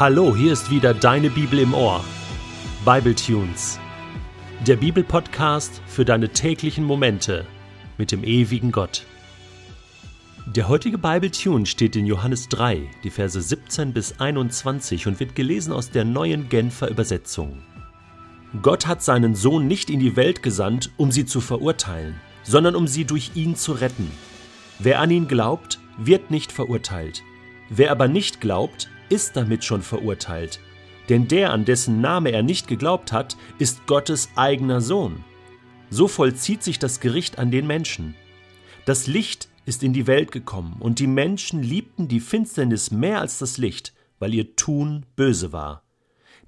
Hallo, hier ist wieder deine Bibel im Ohr. Bible Tunes. Der Bibelpodcast für deine täglichen Momente mit dem ewigen Gott. Der heutige Bible Tune steht in Johannes 3, die Verse 17 bis 21 und wird gelesen aus der neuen Genfer Übersetzung. Gott hat seinen Sohn nicht in die Welt gesandt, um sie zu verurteilen, sondern um sie durch ihn zu retten. Wer an ihn glaubt, wird nicht verurteilt. Wer aber nicht glaubt, ist damit schon verurteilt. Denn der, an dessen Name er nicht geglaubt hat, ist Gottes eigener Sohn. So vollzieht sich das Gericht an den Menschen. Das Licht ist in die Welt gekommen, und die Menschen liebten die Finsternis mehr als das Licht, weil ihr Tun böse war.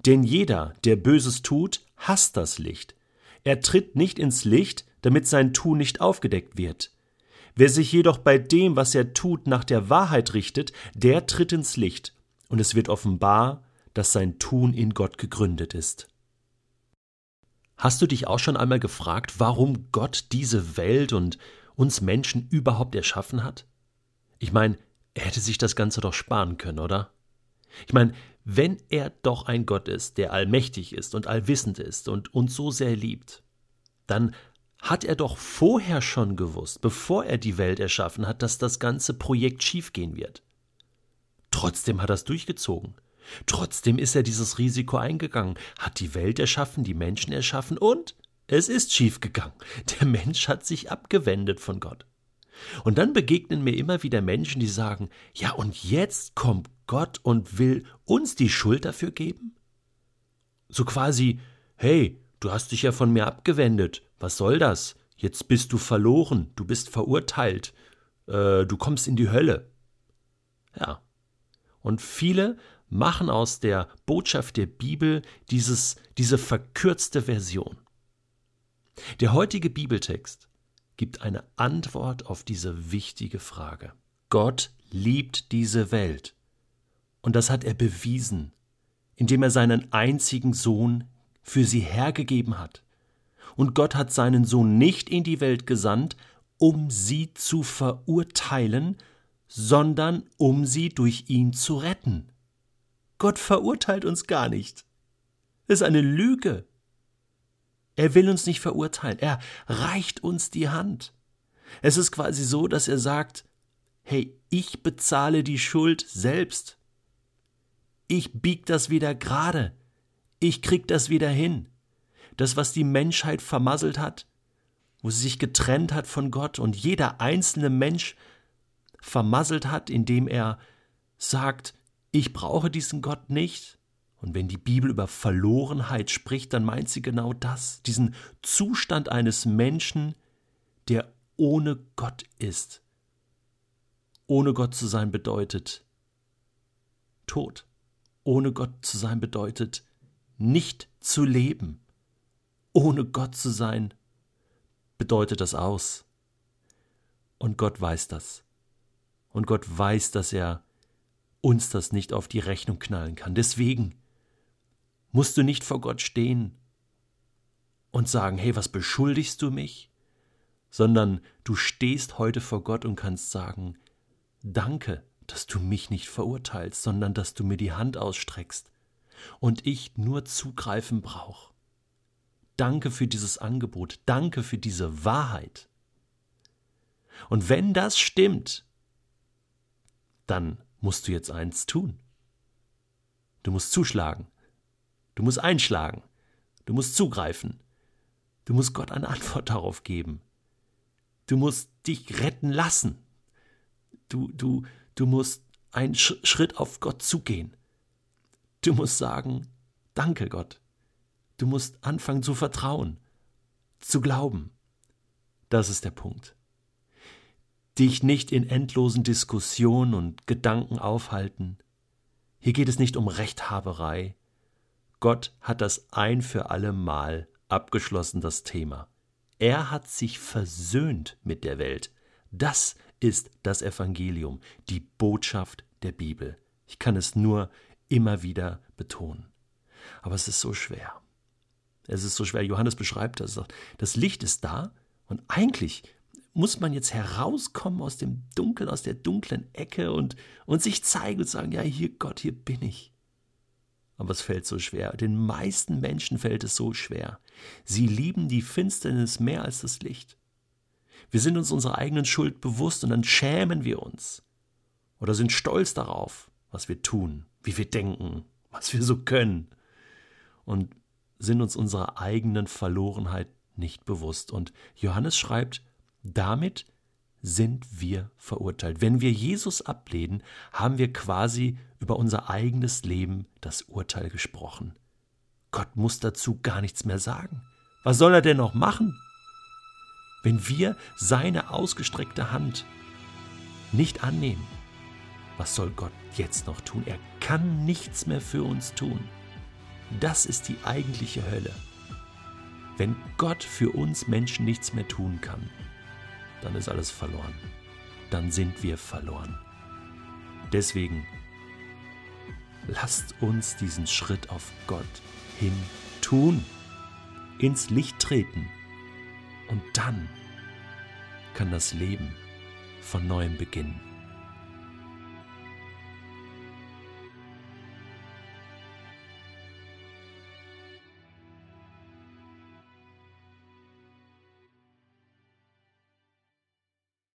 Denn jeder, der Böses tut, hasst das Licht. Er tritt nicht ins Licht, damit sein Tun nicht aufgedeckt wird. Wer sich jedoch bei dem, was er tut, nach der Wahrheit richtet, der tritt ins Licht, und es wird offenbar, dass sein Tun in Gott gegründet ist. Hast du dich auch schon einmal gefragt, warum Gott diese Welt und uns Menschen überhaupt erschaffen hat? Ich meine, er hätte sich das Ganze doch sparen können, oder? Ich meine, wenn er doch ein Gott ist, der allmächtig ist und allwissend ist und uns so sehr liebt, dann hat er doch vorher schon gewusst, bevor er die Welt erschaffen hat, dass das ganze Projekt schiefgehen wird. Trotzdem hat er es durchgezogen. Trotzdem ist er dieses Risiko eingegangen, hat die Welt erschaffen, die Menschen erschaffen und es ist schiefgegangen. Der Mensch hat sich abgewendet von Gott. Und dann begegnen mir immer wieder Menschen, die sagen, ja, und jetzt kommt Gott und will uns die Schuld dafür geben? So quasi, hey, du hast dich ja von mir abgewendet, was soll das? Jetzt bist du verloren, du bist verurteilt, äh, du kommst in die Hölle. Ja. Und viele machen aus der Botschaft der Bibel dieses, diese verkürzte Version. Der heutige Bibeltext gibt eine Antwort auf diese wichtige Frage. Gott liebt diese Welt. Und das hat er bewiesen, indem er seinen einzigen Sohn für sie hergegeben hat. Und Gott hat seinen Sohn nicht in die Welt gesandt, um sie zu verurteilen, sondern um sie durch ihn zu retten. Gott verurteilt uns gar nicht. Das ist eine Lüge. Er will uns nicht verurteilen. Er reicht uns die Hand. Es ist quasi so, dass er sagt, hey, ich bezahle die Schuld selbst. Ich bieg das wieder gerade. Ich krieg das wieder hin. Das, was die Menschheit vermasselt hat, wo sie sich getrennt hat von Gott und jeder einzelne Mensch vermasselt hat, indem er sagt, ich brauche diesen Gott nicht, und wenn die Bibel über Verlorenheit spricht, dann meint sie genau das, diesen Zustand eines Menschen, der ohne Gott ist. Ohne Gott zu sein bedeutet Tod. Ohne Gott zu sein bedeutet nicht zu leben. Ohne Gott zu sein bedeutet das aus. Und Gott weiß das. Und Gott weiß, dass er uns das nicht auf die Rechnung knallen kann. Deswegen musst du nicht vor Gott stehen und sagen, hey, was beschuldigst du mich? Sondern du stehst heute vor Gott und kannst sagen, danke, dass du mich nicht verurteilst, sondern dass du mir die Hand ausstreckst und ich nur zugreifen brauche. Danke für dieses Angebot, danke für diese Wahrheit. Und wenn das stimmt, dann musst du jetzt eins tun. Du musst zuschlagen. Du musst einschlagen. Du musst zugreifen. Du musst Gott eine Antwort darauf geben. Du musst dich retten lassen. Du, du, du musst einen Schritt auf Gott zugehen. Du musst sagen, danke Gott. Du musst anfangen zu vertrauen, zu glauben. Das ist der Punkt. Dich nicht in endlosen Diskussionen und Gedanken aufhalten. Hier geht es nicht um Rechthaberei, Gott hat das ein für alle Mal abgeschlossen, das Thema. Er hat sich versöhnt mit der Welt. Das ist das Evangelium, die Botschaft der Bibel. Ich kann es nur immer wieder betonen. Aber es ist so schwer. Es ist so schwer. Johannes beschreibt das. Das Licht ist da und eigentlich muss man jetzt herauskommen aus dem Dunkeln, aus der dunklen Ecke und, und sich zeigen und sagen, ja, hier Gott, hier bin ich. aber es fällt so schwer. Den meisten Menschen fällt es so schwer. Sie lieben die Finsternis mehr als das Licht. Wir sind uns unserer eigenen Schuld bewusst und dann schämen wir uns oder sind stolz darauf, was wir tun, wie wir denken, was wir so können und sind uns unserer eigenen Verlorenheit nicht bewusst. Und Johannes schreibt, damit sind wir verurteilt. Wenn wir Jesus ablehnen, haben wir quasi über unser eigenes Leben das Urteil gesprochen. Gott muss dazu gar nichts mehr sagen. Was soll er denn noch machen? Wenn wir seine ausgestreckte Hand nicht annehmen, was soll Gott jetzt noch tun? Er kann nichts mehr für uns tun. Das ist die eigentliche Hölle. Wenn Gott für uns Menschen nichts mehr tun kann, dann ist alles verloren. Dann sind wir verloren. Deswegen lasst uns diesen Schritt auf Gott hin tun, ins Licht treten und dann kann das Leben von neuem beginnen.